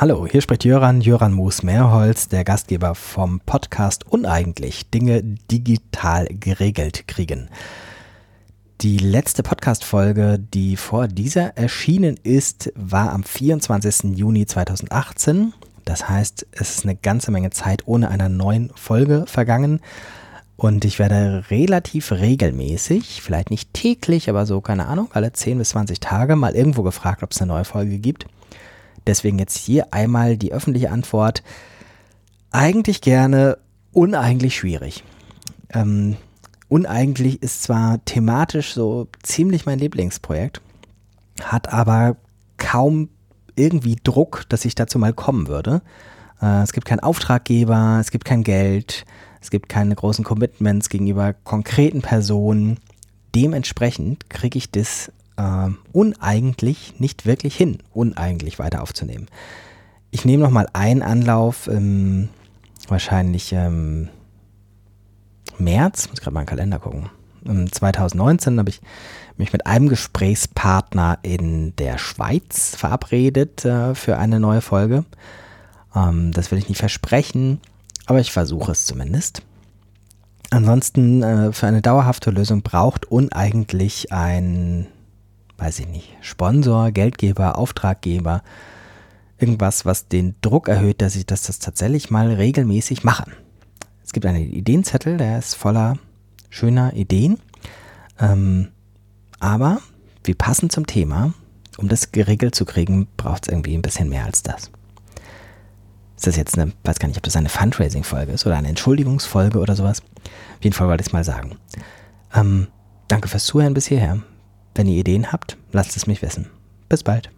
Hallo, hier spricht Jöran, Jöran Moos-Mehrholz, der Gastgeber vom Podcast Uneigentlich Dinge digital geregelt kriegen. Die letzte Podcast-Folge, die vor dieser erschienen ist, war am 24. Juni 2018. Das heißt, es ist eine ganze Menge Zeit ohne einer neuen Folge vergangen. Und ich werde relativ regelmäßig, vielleicht nicht täglich, aber so, keine Ahnung, alle 10 bis 20 Tage mal irgendwo gefragt, ob es eine neue Folge gibt. Deswegen jetzt hier einmal die öffentliche Antwort. Eigentlich gerne, uneigentlich schwierig. Ähm, uneigentlich ist zwar thematisch so ziemlich mein Lieblingsprojekt, hat aber kaum irgendwie Druck, dass ich dazu mal kommen würde. Äh, es gibt keinen Auftraggeber, es gibt kein Geld, es gibt keine großen Commitments gegenüber konkreten Personen. Dementsprechend kriege ich das äh, uneigentlich nicht wirklich hin, uneigentlich weiter aufzunehmen. Ich nehme nochmal einen Anlauf, ähm, wahrscheinlich ähm, März, muss gerade mal in den Kalender gucken. 2019 habe ich mich mit einem Gesprächspartner in der Schweiz verabredet äh, für eine neue Folge. Ähm, das will ich nicht versprechen, aber ich versuche es zumindest. Ansonsten äh, für eine dauerhafte Lösung braucht uneigentlich ein weiß ich nicht, Sponsor, Geldgeber, Auftraggeber, irgendwas, was den Druck erhöht, dass ich das, das tatsächlich mal regelmäßig mache. Es gibt einen Ideenzettel, der ist voller schöner Ideen, ähm, aber wie passend zum Thema, um das geregelt zu kriegen, braucht es irgendwie ein bisschen mehr als das. Ist das jetzt eine, weiß gar nicht, ob das eine Fundraising-Folge ist oder eine Entschuldigungsfolge oder sowas. Auf jeden Fall wollte ich es mal sagen. Ähm, danke fürs Zuhören bis hierher. Wenn ihr Ideen habt, lasst es mich wissen. Bis bald.